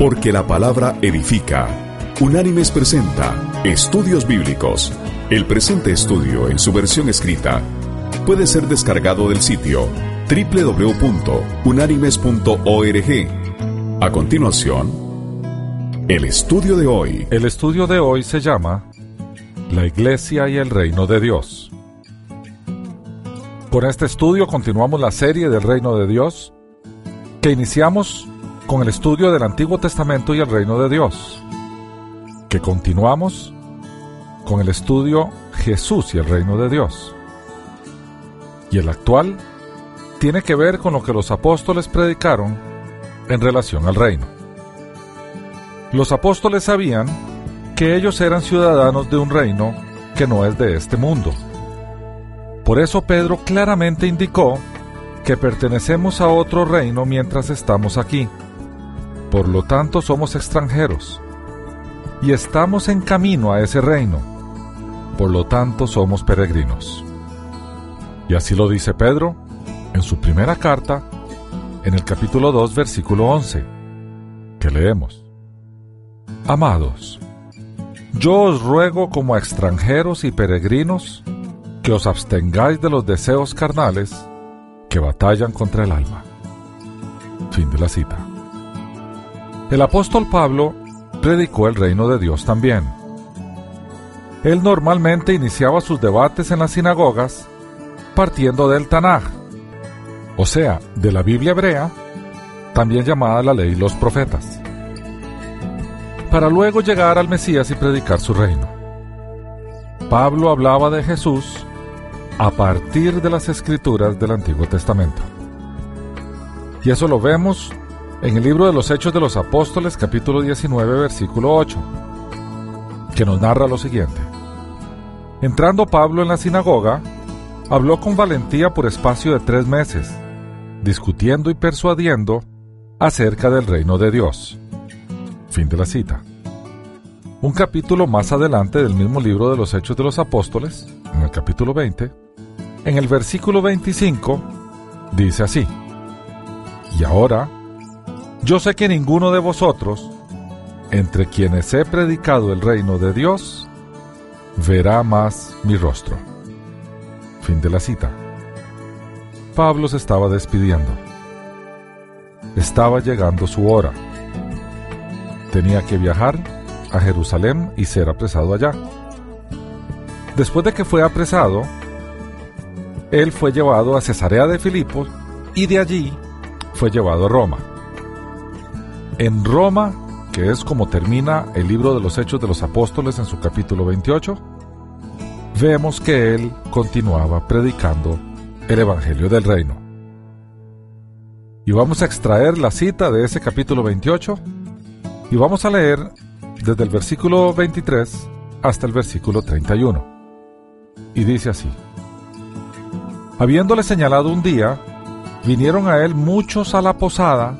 Porque la palabra edifica. Unánimes presenta Estudios Bíblicos. El presente estudio en su versión escrita puede ser descargado del sitio www.unánimes.org. A continuación, el estudio de hoy. El estudio de hoy se llama La Iglesia y el Reino de Dios. Con este estudio continuamos la serie del Reino de Dios que iniciamos con el estudio del Antiguo Testamento y el Reino de Dios, que continuamos con el estudio Jesús y el Reino de Dios. Y el actual tiene que ver con lo que los apóstoles predicaron en relación al reino. Los apóstoles sabían que ellos eran ciudadanos de un reino que no es de este mundo por eso Pedro claramente indicó que pertenecemos a otro reino mientras estamos aquí. Por lo tanto somos extranjeros. Y estamos en camino a ese reino. Por lo tanto somos peregrinos. Y así lo dice Pedro en su primera carta, en el capítulo 2, versículo 11, que leemos. Amados, yo os ruego como a extranjeros y peregrinos, que os abstengáis de los deseos carnales que batallan contra el alma. Fin de la cita. El apóstol Pablo predicó el reino de Dios también. Él normalmente iniciaba sus debates en las sinagogas partiendo del Tanaj, o sea, de la Biblia hebrea, también llamada la ley y los profetas, para luego llegar al Mesías y predicar su reino. Pablo hablaba de Jesús a partir de las escrituras del Antiguo Testamento. Y eso lo vemos en el libro de los Hechos de los Apóstoles capítulo 19 versículo 8, que nos narra lo siguiente. Entrando Pablo en la sinagoga, habló con valentía por espacio de tres meses, discutiendo y persuadiendo acerca del reino de Dios. Fin de la cita. Un capítulo más adelante del mismo libro de los Hechos de los Apóstoles, en el capítulo 20, en el versículo 25 dice así, Y ahora, yo sé que ninguno de vosotros, entre quienes he predicado el reino de Dios, verá más mi rostro. Fin de la cita. Pablo se estaba despidiendo. Estaba llegando su hora. Tenía que viajar a Jerusalén y ser apresado allá. Después de que fue apresado, él fue llevado a Cesarea de Filipos y de allí fue llevado a Roma. En Roma, que es como termina el libro de los Hechos de los Apóstoles en su capítulo 28, vemos que él continuaba predicando el Evangelio del Reino. Y vamos a extraer la cita de ese capítulo 28 y vamos a leer desde el versículo 23 hasta el versículo 31. Y dice así. Habiéndole señalado un día, vinieron a él muchos a la posada,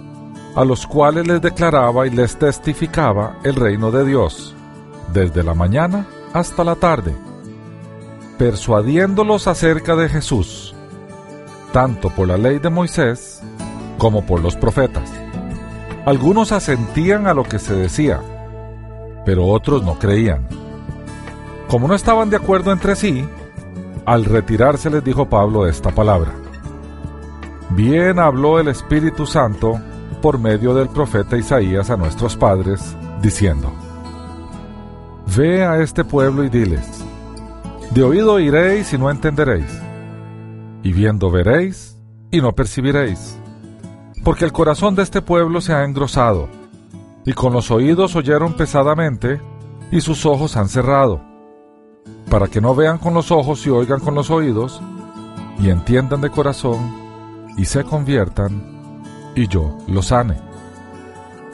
a los cuales les declaraba y les testificaba el reino de Dios, desde la mañana hasta la tarde, persuadiéndolos acerca de Jesús, tanto por la ley de Moisés como por los profetas. Algunos asentían a lo que se decía, pero otros no creían. Como no estaban de acuerdo entre sí, al retirarse les dijo Pablo esta palabra. Bien habló el Espíritu Santo por medio del profeta Isaías a nuestros padres, diciendo, Ve a este pueblo y diles, de oído oiréis y no entenderéis, y viendo veréis y no percibiréis, porque el corazón de este pueblo se ha engrosado, y con los oídos oyeron pesadamente, y sus ojos han cerrado para que no vean con los ojos y oigan con los oídos, y entiendan de corazón, y se conviertan, y yo los sane.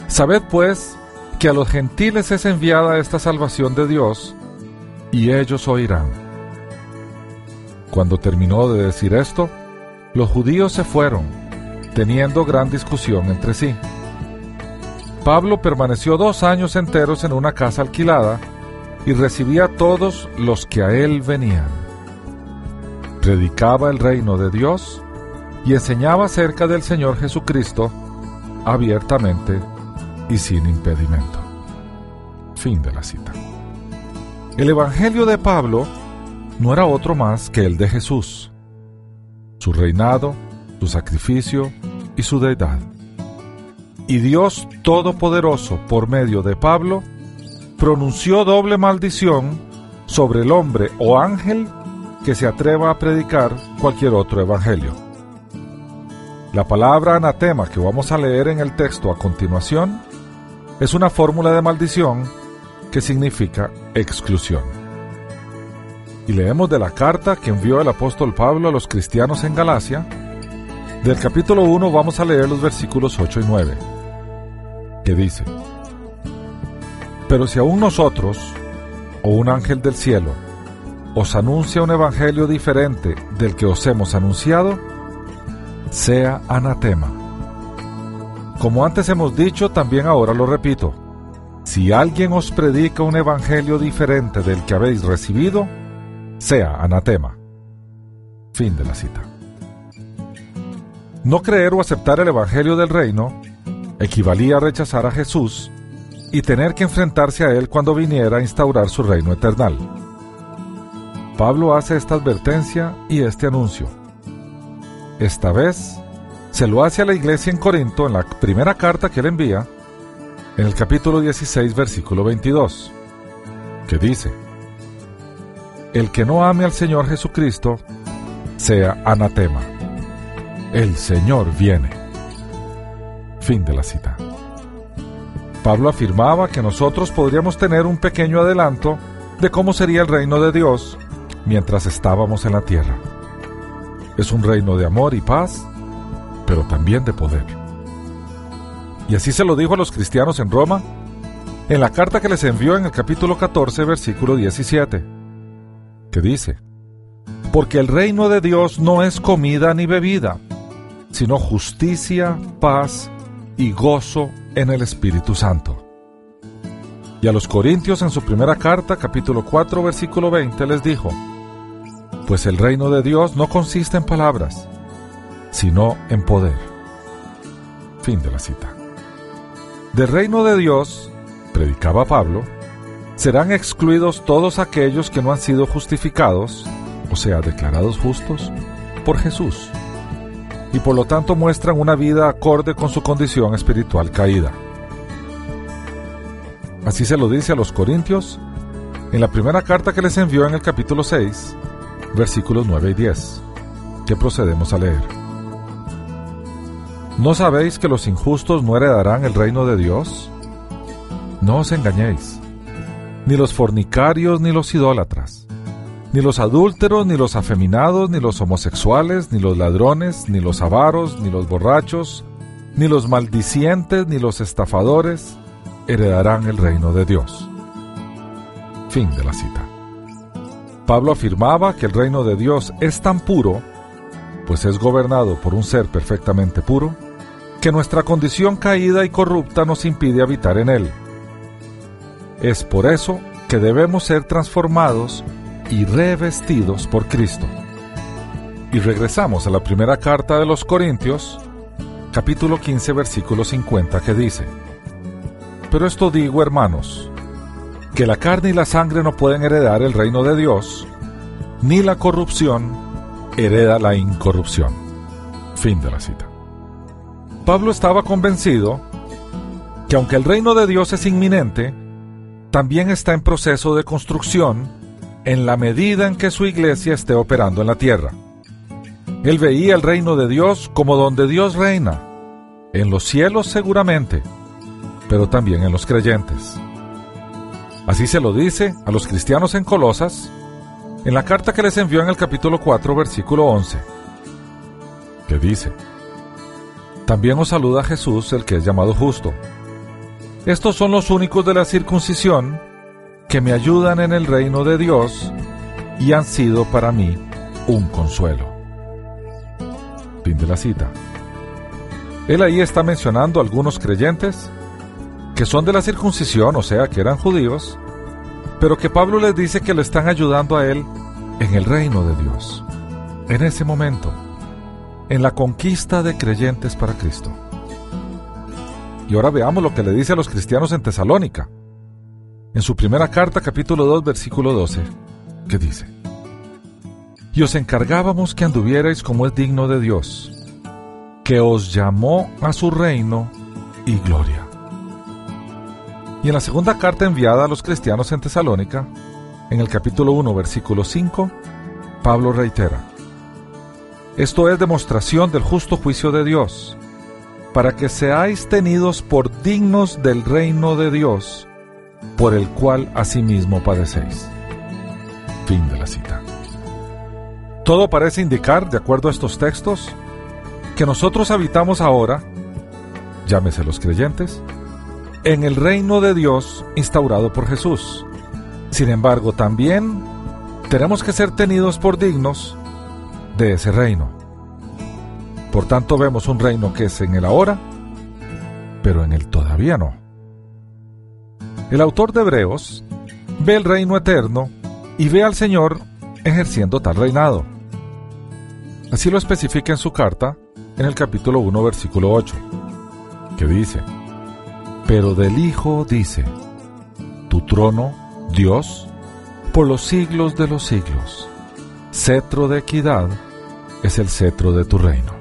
Sabed pues que a los gentiles es enviada esta salvación de Dios, y ellos oirán. Cuando terminó de decir esto, los judíos se fueron, teniendo gran discusión entre sí. Pablo permaneció dos años enteros en una casa alquilada, y recibía a todos los que a él venían. Predicaba el reino de Dios y enseñaba acerca del Señor Jesucristo abiertamente y sin impedimento. Fin de la cita. El Evangelio de Pablo no era otro más que el de Jesús, su reinado, su sacrificio y su deidad. Y Dios Todopoderoso, por medio de Pablo, pronunció doble maldición sobre el hombre o ángel que se atreva a predicar cualquier otro evangelio. La palabra anatema que vamos a leer en el texto a continuación es una fórmula de maldición que significa exclusión. Y leemos de la carta que envió el apóstol Pablo a los cristianos en Galacia. Del capítulo 1 vamos a leer los versículos 8 y 9, que dice, Pero si aún nosotros, o un ángel del cielo, os anuncia un evangelio diferente del que os hemos anunciado, sea anatema. Como antes hemos dicho, también ahora lo repito. Si alguien os predica un evangelio diferente del que habéis recibido, sea anatema. Fin de la cita. No creer o aceptar el evangelio del reino equivalía a rechazar a Jesús y tener que enfrentarse a él cuando viniera a instaurar su reino eternal. Pablo hace esta advertencia y este anuncio. Esta vez se lo hace a la iglesia en Corinto en la primera carta que él envía, en el capítulo 16, versículo 22, que dice, El que no ame al Señor Jesucristo, sea anatema. El Señor viene. Fin de la cita. Pablo afirmaba que nosotros podríamos tener un pequeño adelanto de cómo sería el reino de Dios mientras estábamos en la tierra. Es un reino de amor y paz, pero también de poder. Y así se lo dijo a los cristianos en Roma, en la carta que les envió en el capítulo 14, versículo 17, que dice, Porque el reino de Dios no es comida ni bebida, sino justicia, paz y gozo en el Espíritu Santo. Y a los Corintios en su primera carta, capítulo 4, versículo 20, les dijo, pues el reino de Dios no consiste en palabras, sino en poder. Fin de la cita. Del reino de Dios, predicaba Pablo, serán excluidos todos aquellos que no han sido justificados, o sea, declarados justos, por Jesús, y por lo tanto muestran una vida acorde con su condición espiritual caída. Así se lo dice a los Corintios en la primera carta que les envió en el capítulo 6, versículos 9 y 10, que procedemos a leer. ¿No sabéis que los injustos no heredarán el reino de Dios? No os engañéis, ni los fornicarios, ni los idólatras, ni los adúlteros, ni los afeminados, ni los homosexuales, ni los ladrones, ni los avaros, ni los borrachos, ni los maldicientes, ni los estafadores heredarán el reino de Dios. Fin de la cita. Pablo afirmaba que el reino de Dios es tan puro, pues es gobernado por un ser perfectamente puro, que nuestra condición caída y corrupta nos impide habitar en él. Es por eso que debemos ser transformados y revestidos por Cristo. Y regresamos a la primera carta de los Corintios, capítulo 15, versículo 50, que dice, Pero esto digo, hermanos, que la carne y la sangre no pueden heredar el reino de Dios, ni la corrupción hereda la incorrupción. Fin de la cita. Pablo estaba convencido que aunque el reino de Dios es inminente, también está en proceso de construcción en la medida en que su iglesia esté operando en la tierra. Él veía el reino de Dios como donde Dios reina, en los cielos seguramente, pero también en los creyentes. Así se lo dice a los cristianos en Colosas, en la carta que les envió en el capítulo 4, versículo 11, que dice, También os saluda Jesús, el que es llamado justo. Estos son los únicos de la circuncisión que me ayudan en el reino de Dios y han sido para mí un consuelo. Fin de la cita. Él ahí está mencionando algunos creyentes que son de la circuncisión, o sea, que eran judíos, pero que Pablo les dice que le están ayudando a él en el reino de Dios, en ese momento, en la conquista de creyentes para Cristo. Y ahora veamos lo que le dice a los cristianos en Tesalónica. En su primera carta, capítulo 2, versículo 12, que dice, Y os encargábamos que anduvierais como es digno de Dios, que os llamó a su reino y gloria. Y en la segunda carta enviada a los cristianos en Tesalónica, en el capítulo 1, versículo 5, Pablo reitera, Esto es demostración del justo juicio de Dios, para que seáis tenidos por dignos del reino de Dios, por el cual asimismo padecéis. Fin de la cita. Todo parece indicar, de acuerdo a estos textos, que nosotros habitamos ahora, llámese los creyentes, en el reino de Dios instaurado por Jesús. Sin embargo, también tenemos que ser tenidos por dignos de ese reino. Por tanto, vemos un reino que es en el ahora, pero en el todavía no. El autor de Hebreos ve el reino eterno y ve al Señor ejerciendo tal reinado. Así lo especifica en su carta en el capítulo 1, versículo 8, que dice, pero del Hijo dice, Tu trono, Dios, por los siglos de los siglos. Cetro de equidad es el cetro de tu reino.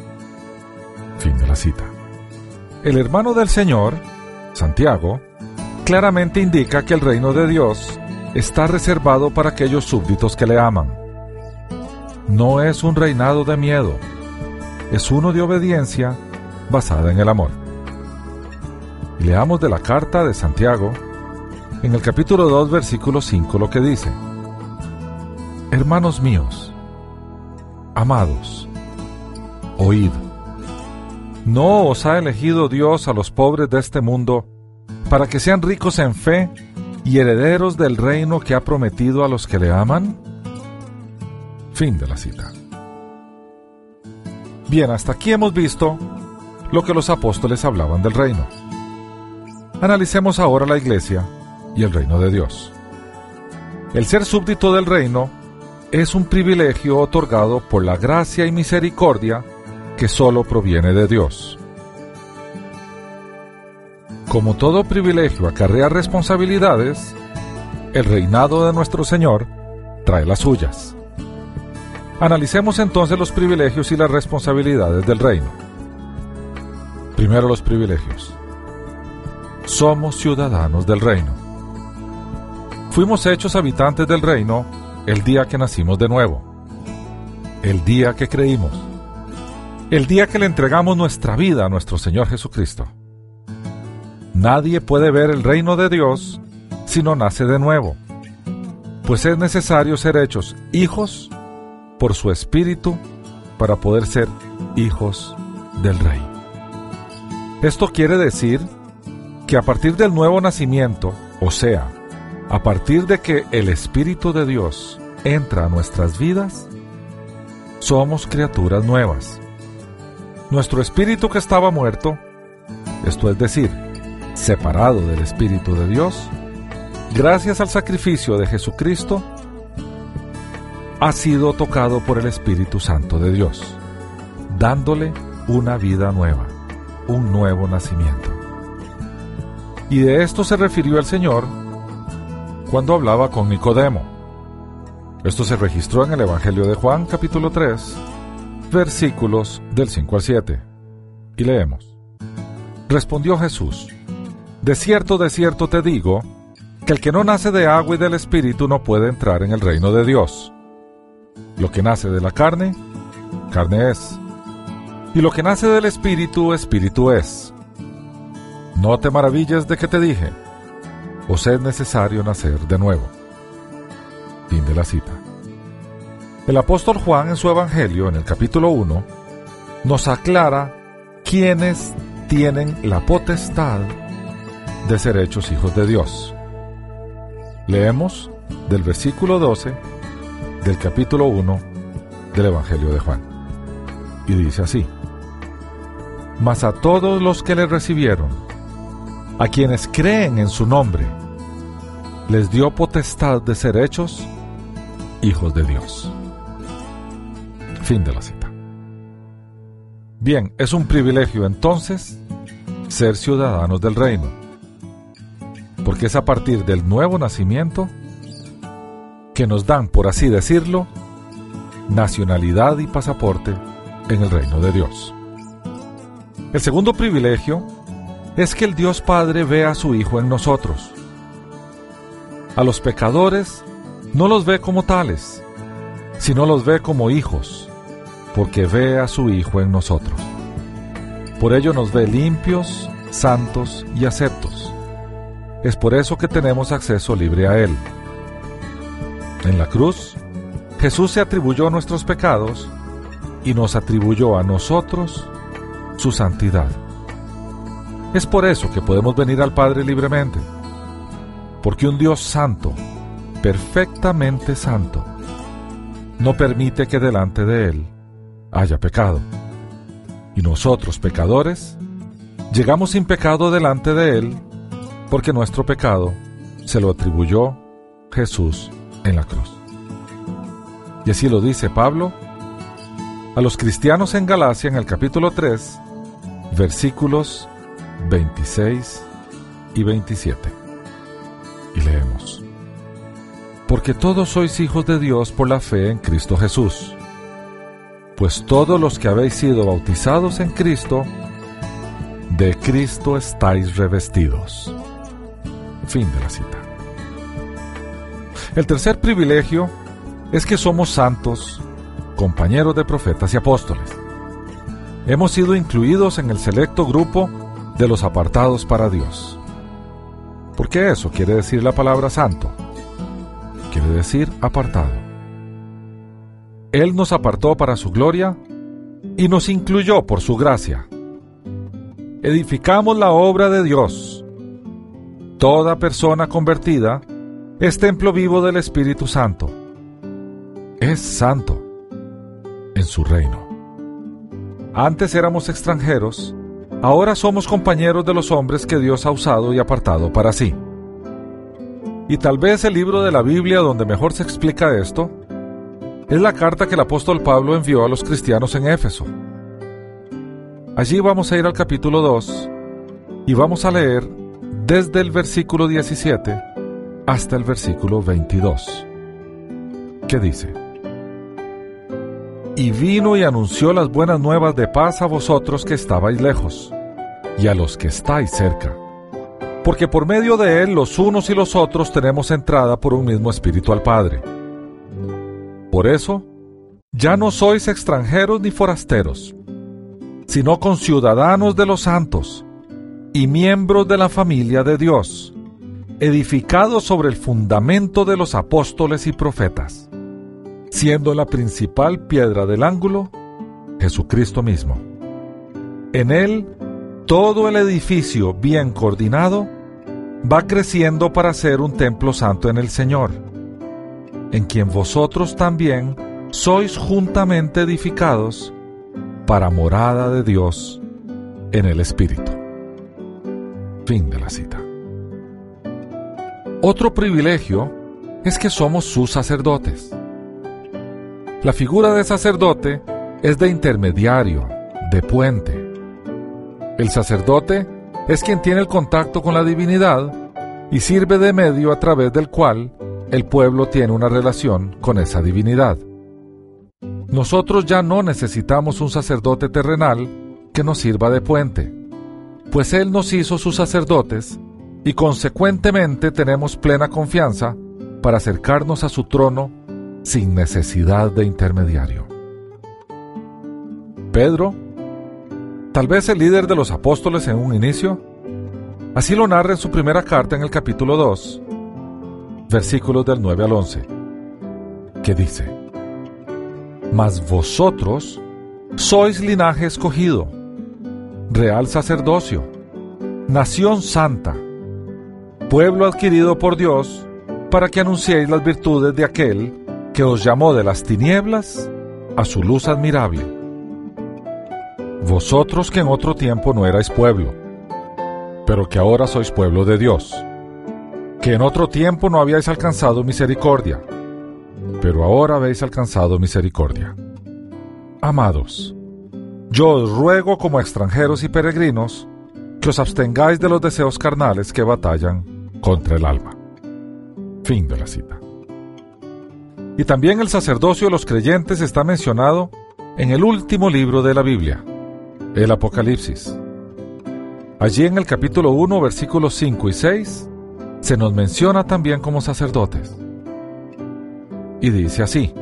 Fin de la cita. El hermano del Señor, Santiago, claramente indica que el reino de Dios está reservado para aquellos súbditos que le aman. No es un reinado de miedo, es uno de obediencia basada en el amor. Leamos de la carta de Santiago, en el capítulo 2, versículo 5, lo que dice. Hermanos míos, amados, oíd. ¿No os ha elegido Dios a los pobres de este mundo para que sean ricos en fe y herederos del reino que ha prometido a los que le aman? Fin de la cita. Bien, hasta aquí hemos visto lo que los apóstoles hablaban del reino. Analicemos ahora la Iglesia y el reino de Dios. El ser súbdito del reino es un privilegio otorgado por la gracia y misericordia que solo proviene de Dios. Como todo privilegio acarrea responsabilidades, el reinado de nuestro Señor trae las suyas. Analicemos entonces los privilegios y las responsabilidades del reino. Primero los privilegios somos ciudadanos del reino. Fuimos hechos habitantes del reino el día que nacimos de nuevo, el día que creímos, el día que le entregamos nuestra vida a nuestro Señor Jesucristo. Nadie puede ver el reino de Dios si no nace de nuevo, pues es necesario ser hechos hijos por su Espíritu para poder ser hijos del Rey. Esto quiere decir que a partir del nuevo nacimiento, o sea, a partir de que el Espíritu de Dios entra a nuestras vidas, somos criaturas nuevas. Nuestro espíritu que estaba muerto, esto es decir, separado del Espíritu de Dios, gracias al sacrificio de Jesucristo, ha sido tocado por el Espíritu Santo de Dios, dándole una vida nueva, un nuevo nacimiento. Y de esto se refirió el Señor cuando hablaba con Nicodemo. Esto se registró en el Evangelio de Juan capítulo 3, versículos del 5 al 7. Y leemos. Respondió Jesús, De cierto, de cierto te digo, que el que no nace de agua y del Espíritu no puede entrar en el reino de Dios. Lo que nace de la carne, carne es. Y lo que nace del Espíritu, Espíritu es. No te maravilles de que te dije, os es necesario nacer de nuevo. Fin de la cita. El apóstol Juan en su Evangelio, en el capítulo 1, nos aclara quiénes tienen la potestad de ser hechos hijos de Dios. Leemos del versículo 12 del capítulo 1 del Evangelio de Juan. Y dice así, Mas a todos los que le recibieron, a quienes creen en su nombre, les dio potestad de ser hechos hijos de Dios. Fin de la cita. Bien, es un privilegio entonces ser ciudadanos del reino, porque es a partir del nuevo nacimiento que nos dan, por así decirlo, nacionalidad y pasaporte en el reino de Dios. El segundo privilegio es que el Dios Padre ve a su Hijo en nosotros. A los pecadores no los ve como tales, sino los ve como hijos, porque ve a su Hijo en nosotros. Por ello nos ve limpios, santos y aceptos. Es por eso que tenemos acceso libre a Él. En la cruz, Jesús se atribuyó nuestros pecados y nos atribuyó a nosotros su santidad. Es por eso que podemos venir al Padre libremente, porque un Dios santo, perfectamente santo, no permite que delante de Él haya pecado. Y nosotros, pecadores, llegamos sin pecado delante de Él, porque nuestro pecado se lo atribuyó Jesús en la cruz. Y así lo dice Pablo a los cristianos en Galacia en el capítulo 3, versículos 26 y 27. Y leemos. Porque todos sois hijos de Dios por la fe en Cristo Jesús. Pues todos los que habéis sido bautizados en Cristo, de Cristo estáis revestidos. Fin de la cita. El tercer privilegio es que somos santos, compañeros de profetas y apóstoles. Hemos sido incluidos en el selecto grupo de los apartados para Dios. ¿Por qué eso quiere decir la palabra santo? Quiere decir apartado. Él nos apartó para su gloria y nos incluyó por su gracia. Edificamos la obra de Dios. Toda persona convertida es templo vivo del Espíritu Santo. Es santo en su reino. Antes éramos extranjeros, ahora somos compañeros de los hombres que Dios ha usado y apartado para sí. Y tal vez el libro de la Biblia donde mejor se explica esto es la carta que el apóstol Pablo envió a los cristianos en Éfeso. Allí vamos a ir al capítulo 2 y vamos a leer desde el versículo 17 hasta el versículo 22, ¿Qué dice, Y vino y anunció las buenas nuevas de paz a vosotros que estabais lejos, y a los que estáis cerca, porque por medio de él los unos y los otros tenemos entrada por un mismo espíritu al Padre. Por eso, ya no sois extranjeros ni forasteros, sino conciudadanos de los santos, y miembros de la familia de Dios edificado sobre el fundamento de los apóstoles y profetas, siendo la principal piedra del ángulo Jesucristo mismo. En él, todo el edificio bien coordinado va creciendo para ser un templo santo en el Señor, en quien vosotros también sois juntamente edificados para morada de Dios en el Espíritu. Fin de la cita. Otro privilegio es que somos sus sacerdotes. La figura de sacerdote es de intermediario, de puente. El sacerdote es quien tiene el contacto con la divinidad y sirve de medio a través del cual el pueblo tiene una relación con esa divinidad. Nosotros ya no necesitamos un sacerdote terrenal que nos sirva de puente, pues Él nos hizo sus sacerdotes y consecuentemente tenemos plena confianza para acercarnos a su trono sin necesidad de intermediario. Pedro, tal vez el líder de los apóstoles en un inicio, así lo narra en su primera carta en el capítulo 2, versículos del 9 al 11, que dice, Mas vosotros sois linaje escogido, real sacerdocio, nación santa, pueblo adquirido por Dios, para que anunciéis las virtudes de aquel que os llamó de las tinieblas a su luz admirable. Vosotros que en otro tiempo no erais pueblo, pero que ahora sois pueblo de Dios, que en otro tiempo no habíais alcanzado misericordia, pero ahora habéis alcanzado misericordia. Amados, yo os ruego como extranjeros y peregrinos, que os abstengáis de los deseos carnales que batallan contra el alma. Fin de la cita. Y también el sacerdocio de los creyentes está mencionado en el último libro de la Biblia, el Apocalipsis. Allí en el capítulo 1, versículos 5 y 6, se nos menciona también como sacerdotes. Y dice así,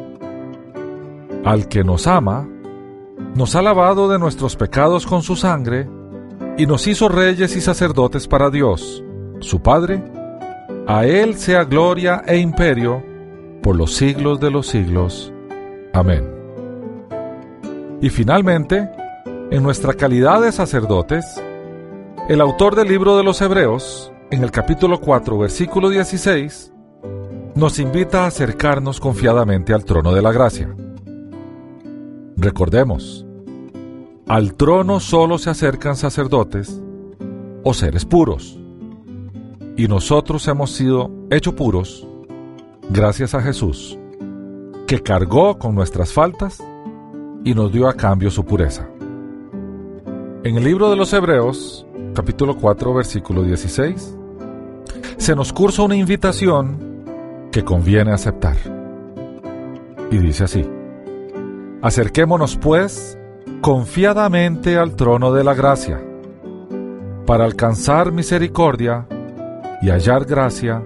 Al que nos ama, nos ha lavado de nuestros pecados con su sangre, y nos hizo reyes y sacerdotes para Dios, su Padre. A Él sea gloria e imperio por los siglos de los siglos. Amén. Y finalmente, en nuestra calidad de sacerdotes, el autor del libro de los Hebreos, en el capítulo 4, versículo 16, nos invita a acercarnos confiadamente al trono de la gracia. Recordemos, al trono solo se acercan sacerdotes o seres puros, y nosotros hemos sido hechos puros gracias a Jesús, que cargó con nuestras faltas y nos dio a cambio su pureza. En el libro de los Hebreos, capítulo 4, versículo 16, se nos cursa una invitación que conviene aceptar. Y dice así, acerquémonos pues confiadamente al trono de la gracia, para alcanzar misericordia y hallar gracia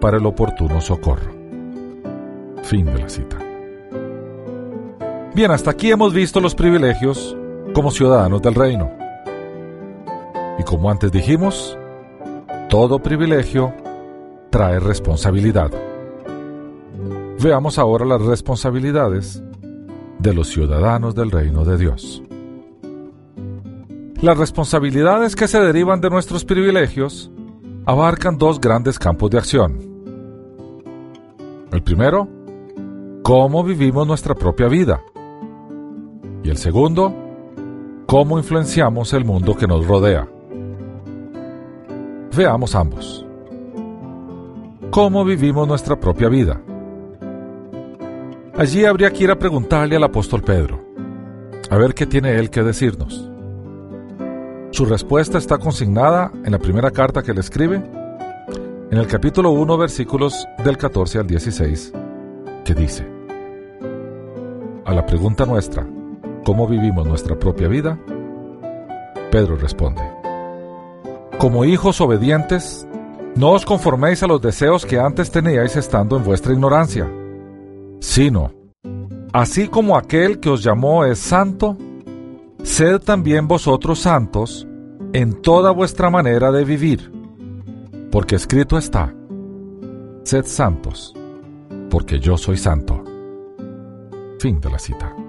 para el oportuno socorro. Fin de la cita. Bien, hasta aquí hemos visto los privilegios como ciudadanos del reino. Y como antes dijimos, todo privilegio trae responsabilidad. Veamos ahora las responsabilidades de los ciudadanos del reino de Dios. Las responsabilidades que se derivan de nuestros privilegios abarcan dos grandes campos de acción. El primero, cómo vivimos nuestra propia vida. Y el segundo, cómo influenciamos el mundo que nos rodea. Veamos ambos. ¿Cómo vivimos nuestra propia vida? Allí habría que ir a preguntarle al apóstol Pedro, a ver qué tiene él que decirnos. Su respuesta está consignada en la primera carta que le escribe, en el capítulo 1, versículos del 14 al 16, que dice, a la pregunta nuestra, ¿cómo vivimos nuestra propia vida? Pedro responde, como hijos obedientes, no os conforméis a los deseos que antes teníais estando en vuestra ignorancia, sino, así como aquel que os llamó es santo, sed también vosotros santos en toda vuestra manera de vivir, porque escrito está, sed santos, porque yo soy santo. Fin de la cita.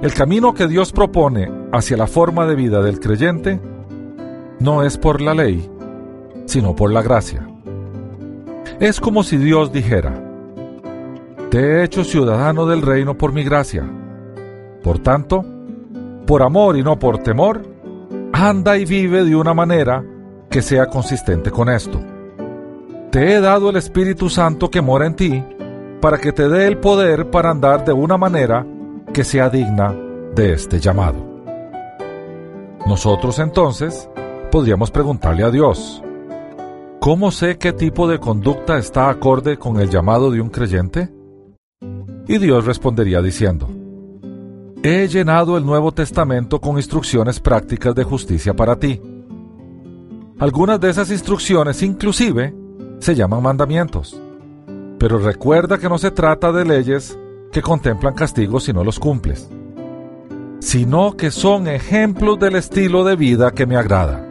El camino que Dios propone hacia la forma de vida del creyente no es por la ley, sino por la gracia. Es como si Dios dijera, Te he hecho ciudadano del reino por mi gracia. Por tanto, por amor y no por temor, anda y vive de una manera que sea consistente con esto. Te he dado el Espíritu Santo que mora en ti, para que te dé el poder para andar de una manera que sea digna de este llamado. Nosotros entonces podríamos preguntarle a Dios, ¿cómo sé qué tipo de conducta está acorde con el llamado de un creyente? Y Dios respondería diciendo, He llenado el Nuevo Testamento con instrucciones prácticas de justicia para ti. Algunas de esas instrucciones inclusive se llaman mandamientos. Pero recuerda que no se trata de leyes que contemplan castigos si no los cumples, sino que son ejemplos del estilo de vida que me agrada.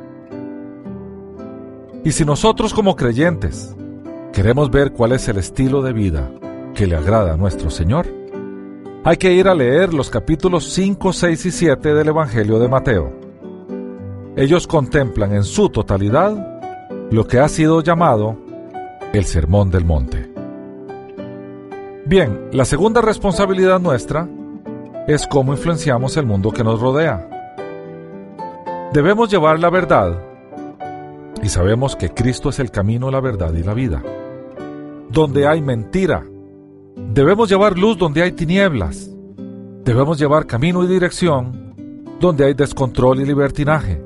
Y si nosotros como creyentes queremos ver cuál es el estilo de vida que le agrada a nuestro Señor, hay que ir a leer los capítulos 5, 6 y 7 del Evangelio de Mateo. Ellos contemplan en su totalidad lo que ha sido llamado el Sermón del Monte. Bien, la segunda responsabilidad nuestra es cómo influenciamos el mundo que nos rodea. Debemos llevar la verdad y sabemos que Cristo es el camino, la verdad y la vida. Donde hay mentira, debemos llevar luz donde hay tinieblas. Debemos llevar camino y dirección donde hay descontrol y libertinaje.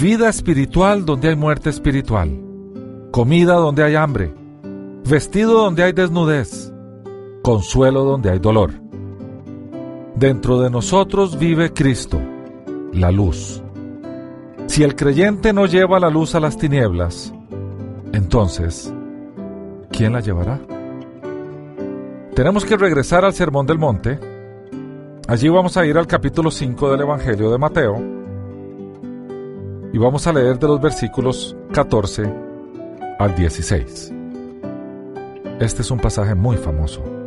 vida espiritual donde hay muerte espiritual, comida donde hay hambre, vestido donde hay desnudez, consuelo donde hay dolor. Dentro de nosotros vive Cristo, la luz. Si el creyente no lleva la luz a las tinieblas, entonces, ¿quién la llevará? Tenemos que regresar al Sermón del Monte. Allí vamos a ir al capítulo 5 del Evangelio de Mateo y vamos a leer de los versículos 14 al 16. Este es un pasaje muy famoso,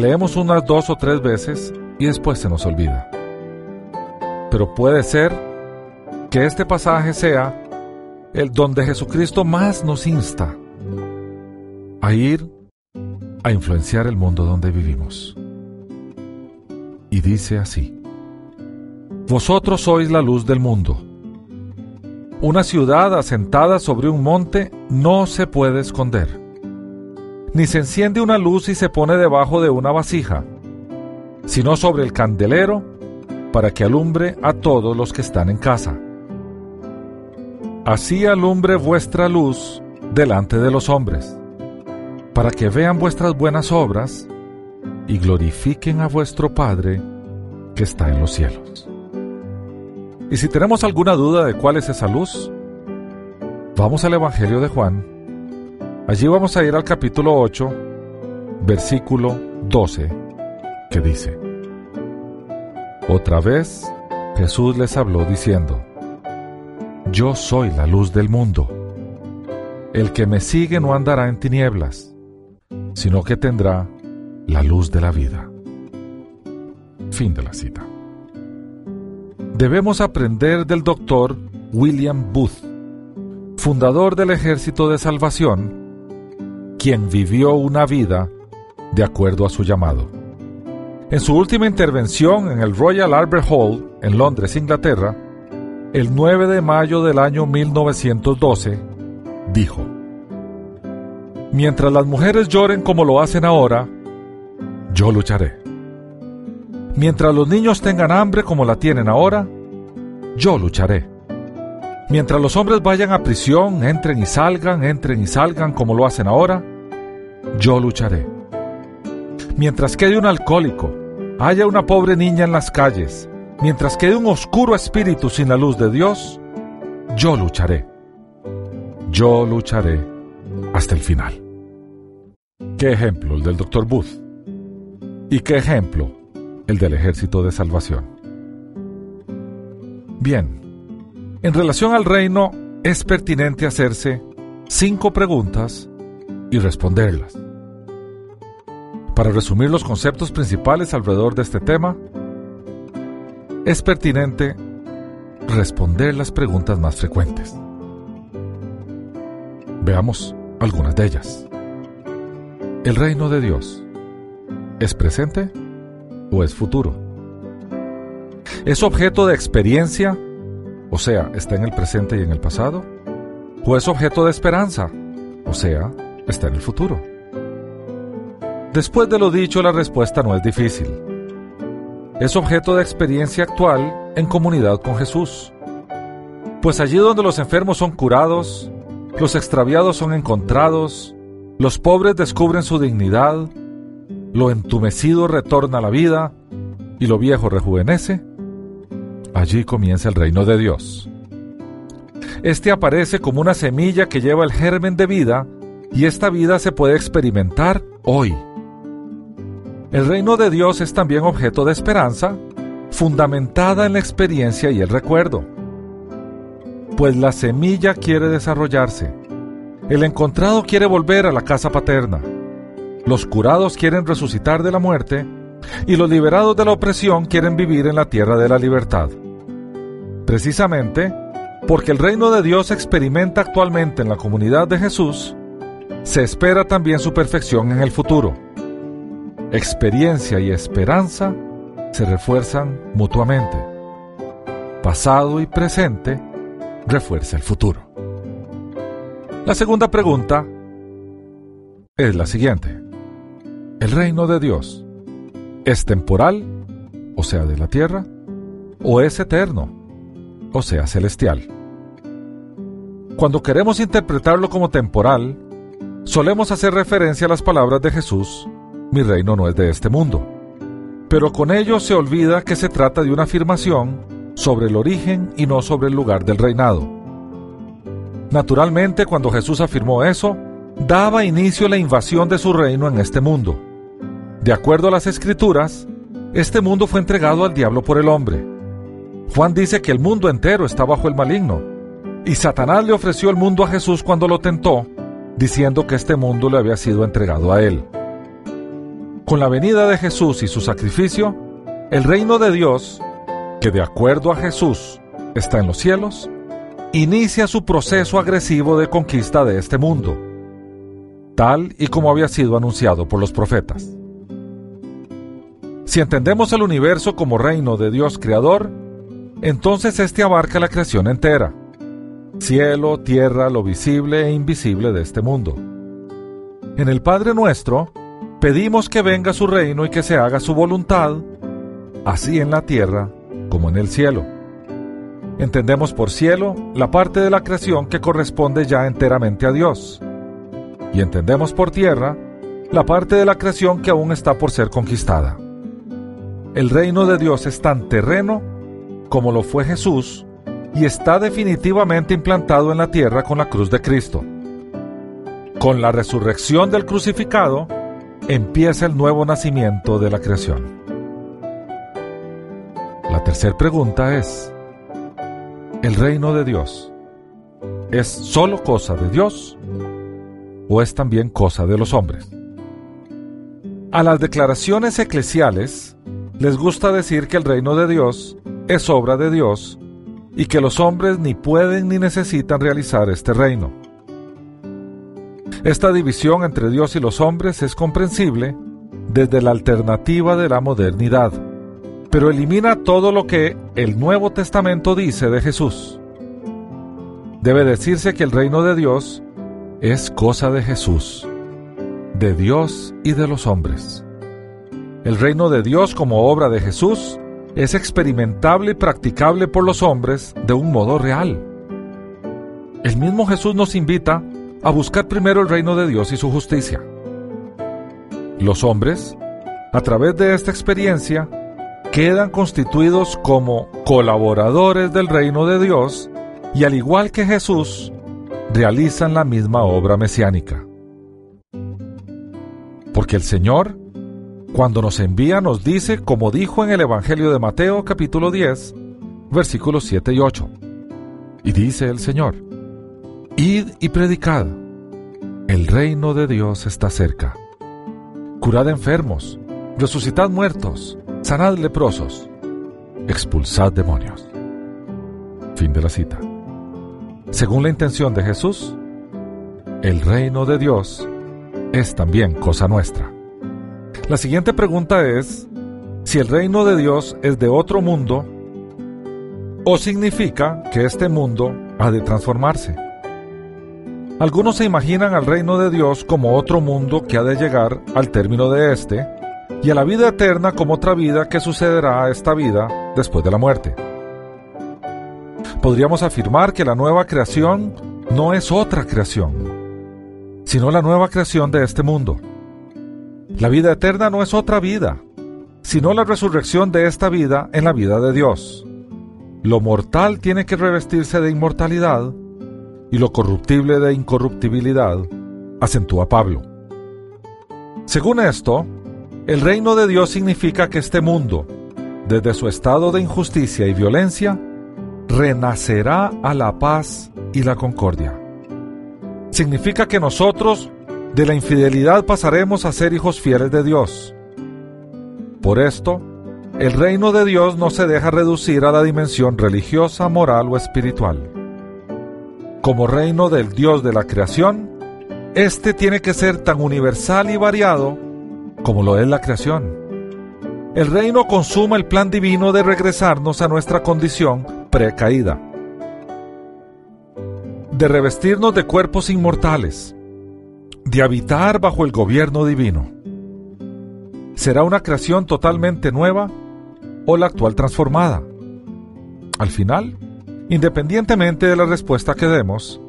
leemos unas dos o tres veces y después se nos olvida. Pero puede ser que este pasaje sea el donde Jesucristo más nos insta a ir a influenciar el mundo donde vivimos. Y dice así, Vosotros sois la luz del mundo. Una ciudad asentada sobre un monte no se puede esconder. Ni se enciende una luz y se pone debajo de una vasija, sino sobre el candelero para que alumbre a todos los que están en casa. Así alumbre vuestra luz delante de los hombres, para que vean vuestras buenas obras y glorifiquen a vuestro Padre que está en los cielos. Y si tenemos alguna duda de cuál es esa luz, vamos al Evangelio de Juan. Allí vamos a ir al capítulo 8, versículo 12, que dice, Otra vez Jesús les habló diciendo, yo soy la luz del mundo. El que me sigue no andará en tinieblas, sino que tendrá la luz de la vida. Fin de la cita. Debemos aprender del doctor William Booth, fundador del Ejército de Salvación, quien vivió una vida de acuerdo a su llamado. En su última intervención en el Royal Albert Hall, en Londres, Inglaterra, el 9 de mayo del año 1912, dijo, Mientras las mujeres lloren como lo hacen ahora, yo lucharé. Mientras los niños tengan hambre como la tienen ahora, yo lucharé. Mientras los hombres vayan a prisión, entren y salgan, entren y salgan como lo hacen ahora, yo lucharé. Mientras quede un alcohólico, haya una pobre niña en las calles, Mientras quede un oscuro espíritu sin la luz de Dios, yo lucharé. Yo lucharé hasta el final. ¿Qué ejemplo el del Dr. Booth? ¿Y qué ejemplo el del Ejército de Salvación? Bien, en relación al reino es pertinente hacerse cinco preguntas y responderlas. Para resumir los conceptos principales alrededor de este tema, es pertinente responder las preguntas más frecuentes. Veamos algunas de ellas. ¿El reino de Dios es presente o es futuro? ¿Es objeto de experiencia, o sea, está en el presente y en el pasado? ¿O es objeto de esperanza, o sea, está en el futuro? Después de lo dicho, la respuesta no es difícil es objeto de experiencia actual en comunidad con Jesús. Pues allí donde los enfermos son curados, los extraviados son encontrados, los pobres descubren su dignidad, lo entumecido retorna a la vida y lo viejo rejuvenece, allí comienza el reino de Dios. Este aparece como una semilla que lleva el germen de vida y esta vida se puede experimentar hoy el reino de Dios es también objeto de esperanza, fundamentada en la experiencia y el recuerdo. Pues la semilla quiere desarrollarse, el encontrado quiere volver a la casa paterna, los curados quieren resucitar de la muerte y los liberados de la opresión quieren vivir en la tierra de la libertad. Precisamente porque el reino de Dios experimenta actualmente en la comunidad de Jesús, se espera también su perfección en el futuro experiencia y esperanza se refuerzan mutuamente. Pasado y presente refuerza el futuro. La segunda pregunta es la siguiente. ¿El reino de Dios es temporal, o sea, de la tierra, o es eterno, o sea, celestial. Cuando queremos interpretarlo como temporal, solemos hacer referencia a las palabras de Jesús, mi reino no es de este mundo. Pero con ello se olvida que se trata de una afirmación sobre el origen y no sobre el lugar del reinado. Naturalmente, cuando Jesús afirmó eso, daba inicio a la invasión de su reino en este mundo. De acuerdo a las escrituras, este mundo fue entregado al diablo por el hombre. Juan dice que el mundo entero está bajo el maligno, y Satanás le ofreció el mundo a Jesús cuando lo tentó, diciendo que este mundo le había sido entregado a él. Con la venida de Jesús y su sacrificio, el reino de Dios, que de acuerdo a Jesús está en los cielos, inicia su proceso agresivo de conquista de este mundo, tal y como había sido anunciado por los profetas. Si entendemos el universo como reino de Dios creador, entonces éste abarca la creación entera, cielo, tierra, lo visible e invisible de este mundo. En el Padre nuestro, pedimos que venga su reino y que se haga su voluntad, así en la tierra como en el cielo. Entendemos por cielo la parte de la creación que corresponde ya enteramente a Dios. Y entendemos por tierra la parte de la creación que aún está por ser conquistada. El reino de Dios es tan terreno como lo fue Jesús y está definitivamente implantado en la tierra con la cruz de Cristo. Con la resurrección del crucificado empieza el nuevo nacimiento de la creación. La tercera pregunta es, ¿el reino de Dios es solo cosa de Dios o es también cosa de los hombres? A las declaraciones eclesiales les gusta decir que el reino de Dios es obra de Dios y que los hombres ni pueden ni necesitan realizar este reino. Esta división entre Dios y los hombres es comprensible desde la alternativa de la modernidad, pero elimina todo lo que el Nuevo Testamento dice de Jesús. Debe decirse que el reino de Dios es cosa de Jesús, de Dios y de los hombres. El reino de Dios como obra de Jesús es experimentable y practicable por los hombres de un modo real. El mismo Jesús nos invita a buscar primero el reino de Dios y su justicia. Los hombres, a través de esta experiencia, quedan constituidos como colaboradores del reino de Dios y al igual que Jesús, realizan la misma obra mesiánica. Porque el Señor cuando nos envía nos dice, como dijo en el Evangelio de Mateo capítulo 10, versículos 7 y 8. Y dice el Señor, Id y predicad, el reino de Dios está cerca. Curad enfermos, resucitad muertos, sanad leprosos, expulsad demonios. Fin de la cita. Según la intención de Jesús, el reino de Dios es también cosa nuestra. La siguiente pregunta es si el reino de Dios es de otro mundo o significa que este mundo ha de transformarse. Algunos se imaginan al reino de Dios como otro mundo que ha de llegar al término de este y a la vida eterna como otra vida que sucederá a esta vida después de la muerte. Podríamos afirmar que la nueva creación no es otra creación, sino la nueva creación de este mundo. La vida eterna no es otra vida, sino la resurrección de esta vida en la vida de Dios. Lo mortal tiene que revestirse de inmortalidad y lo corruptible de incorruptibilidad, acentúa Pablo. Según esto, el reino de Dios significa que este mundo, desde su estado de injusticia y violencia, renacerá a la paz y la concordia. Significa que nosotros de la infidelidad pasaremos a ser hijos fieles de Dios. Por esto, el reino de Dios no se deja reducir a la dimensión religiosa, moral o espiritual. Como reino del Dios de la creación, este tiene que ser tan universal y variado como lo es la creación. El reino consuma el plan divino de regresarnos a nuestra condición precaída, de revestirnos de cuerpos inmortales, de habitar bajo el gobierno divino. ¿Será una creación totalmente nueva o la actual transformada? Al final, Independientemente de la respuesta que demos,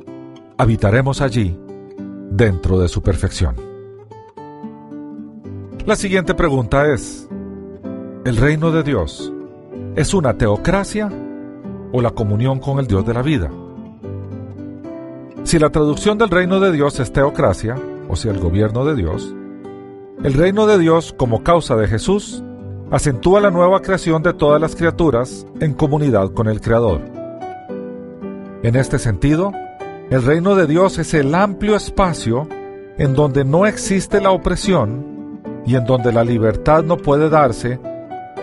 habitaremos allí, dentro de su perfección. La siguiente pregunta es, ¿el reino de Dios es una teocracia o la comunión con el Dios de la vida? Si la traducción del reino de Dios es teocracia, o sea, el gobierno de Dios, el reino de Dios, como causa de Jesús, acentúa la nueva creación de todas las criaturas en comunidad con el Creador. En este sentido, el reino de Dios es el amplio espacio en donde no existe la opresión y en donde la libertad no puede darse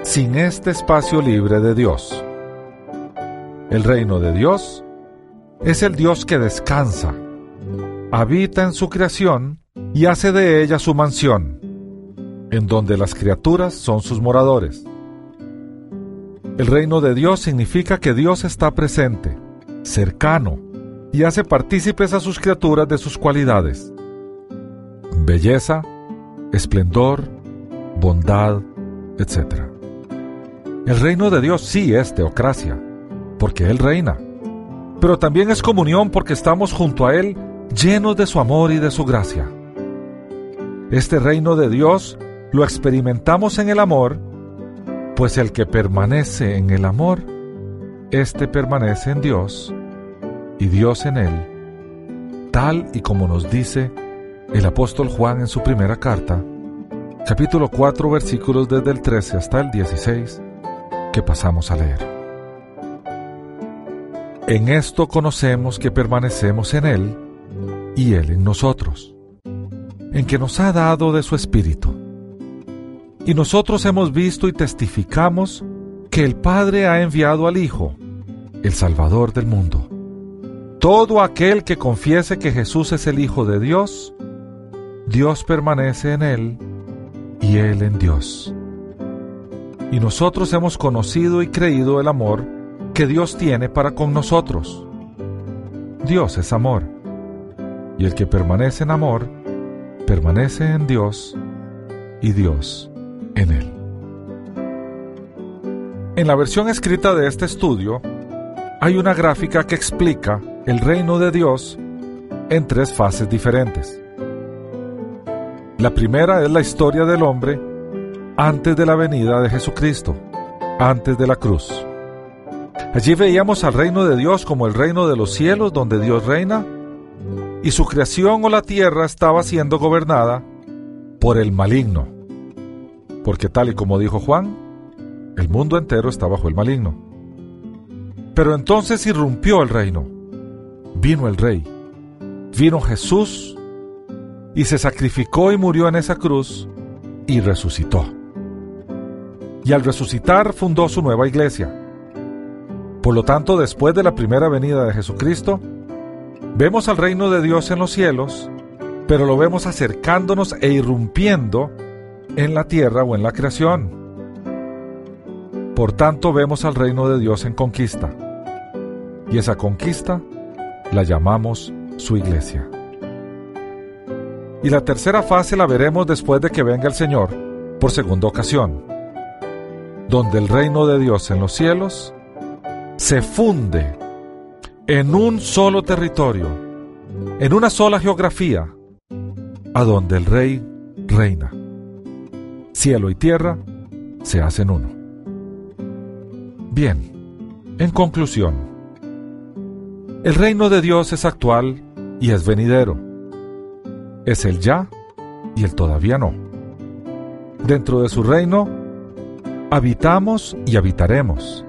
sin este espacio libre de Dios. El reino de Dios es el Dios que descansa, habita en su creación y hace de ella su mansión, en donde las criaturas son sus moradores. El reino de Dios significa que Dios está presente, cercano, y hace partícipes a sus criaturas de sus cualidades. Belleza, esplendor, bondad, etc. El reino de Dios sí es teocracia, porque Él reina pero también es comunión porque estamos junto a Él llenos de su amor y de su gracia. Este reino de Dios lo experimentamos en el amor, pues el que permanece en el amor, éste permanece en Dios y Dios en él, tal y como nos dice el apóstol Juan en su primera carta, capítulo 4 versículos desde el 13 hasta el 16, que pasamos a leer. En esto conocemos que permanecemos en Él y Él en nosotros, en que nos ha dado de su Espíritu. Y nosotros hemos visto y testificamos que el Padre ha enviado al Hijo, el Salvador del mundo. Todo aquel que confiese que Jesús es el Hijo de Dios, Dios permanece en Él y Él en Dios. Y nosotros hemos conocido y creído el amor que Dios tiene para con nosotros. Dios es amor, y el que permanece en amor, permanece en Dios y Dios en él. En la versión escrita de este estudio, hay una gráfica que explica el reino de Dios en tres fases diferentes. La primera es la historia del hombre antes de la venida de Jesucristo, antes de la cruz. Allí veíamos al reino de Dios como el reino de los cielos donde Dios reina y su creación o la tierra estaba siendo gobernada por el maligno. Porque tal y como dijo Juan, el mundo entero está bajo el maligno. Pero entonces irrumpió el reino. Vino el rey. Vino Jesús y se sacrificó y murió en esa cruz y resucitó. Y al resucitar fundó su nueva iglesia por lo tanto, después de la primera venida de Jesucristo, vemos al reino de Dios en los cielos, pero lo vemos acercándonos e irrumpiendo en la tierra o en la creación. Por tanto, vemos al reino de Dios en conquista. Y esa conquista la llamamos su iglesia. Y la tercera fase la veremos después de que venga el Señor por segunda ocasión, donde el reino de Dios en los cielos se funde en un solo territorio, en una sola geografía, a donde el rey reina. Cielo y tierra se hacen uno. Bien, en conclusión, el reino de Dios es actual y es venidero. Es el ya y el todavía no. Dentro de su reino, habitamos y habitaremos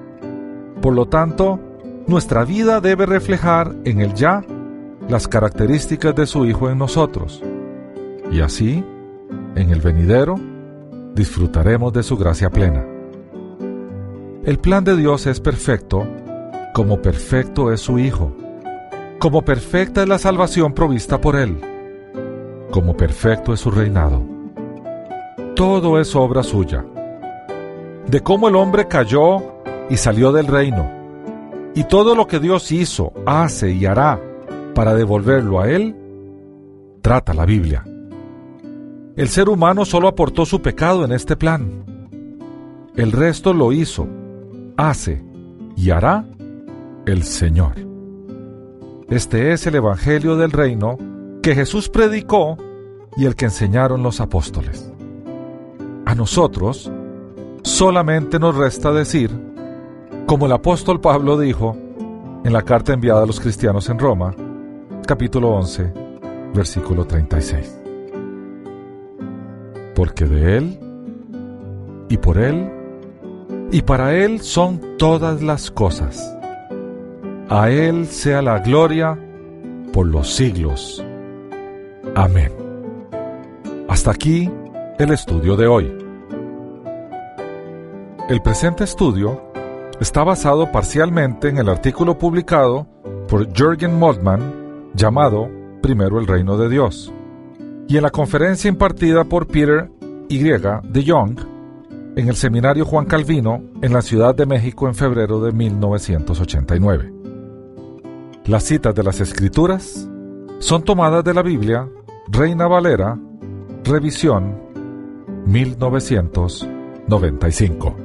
por lo tanto, nuestra vida debe reflejar en el ya las características de su Hijo en nosotros. Y así, en el venidero, disfrutaremos de su gracia plena. El plan de Dios es perfecto, como perfecto es su Hijo, como perfecta es la salvación provista por Él, como perfecto es su reinado. Todo es obra suya. De cómo el hombre cayó y salió del reino. Y todo lo que Dios hizo, hace y hará para devolverlo a Él, trata la Biblia. El ser humano solo aportó su pecado en este plan. El resto lo hizo, hace y hará el Señor. Este es el Evangelio del Reino que Jesús predicó y el que enseñaron los apóstoles. A nosotros solamente nos resta decir, como el apóstol Pablo dijo en la carta enviada a los cristianos en Roma, capítulo 11, versículo 36. Porque de Él, y por Él, y para Él son todas las cosas. A Él sea la gloria por los siglos. Amén. Hasta aquí el estudio de hoy. El presente estudio está basado parcialmente en el artículo publicado por Jürgen Moltmann llamado Primero el Reino de Dios y en la conferencia impartida por Peter Y. de Young en el Seminario Juan Calvino en la Ciudad de México en febrero de 1989. Las citas de las Escrituras son tomadas de la Biblia Reina Valera, revisión 1995.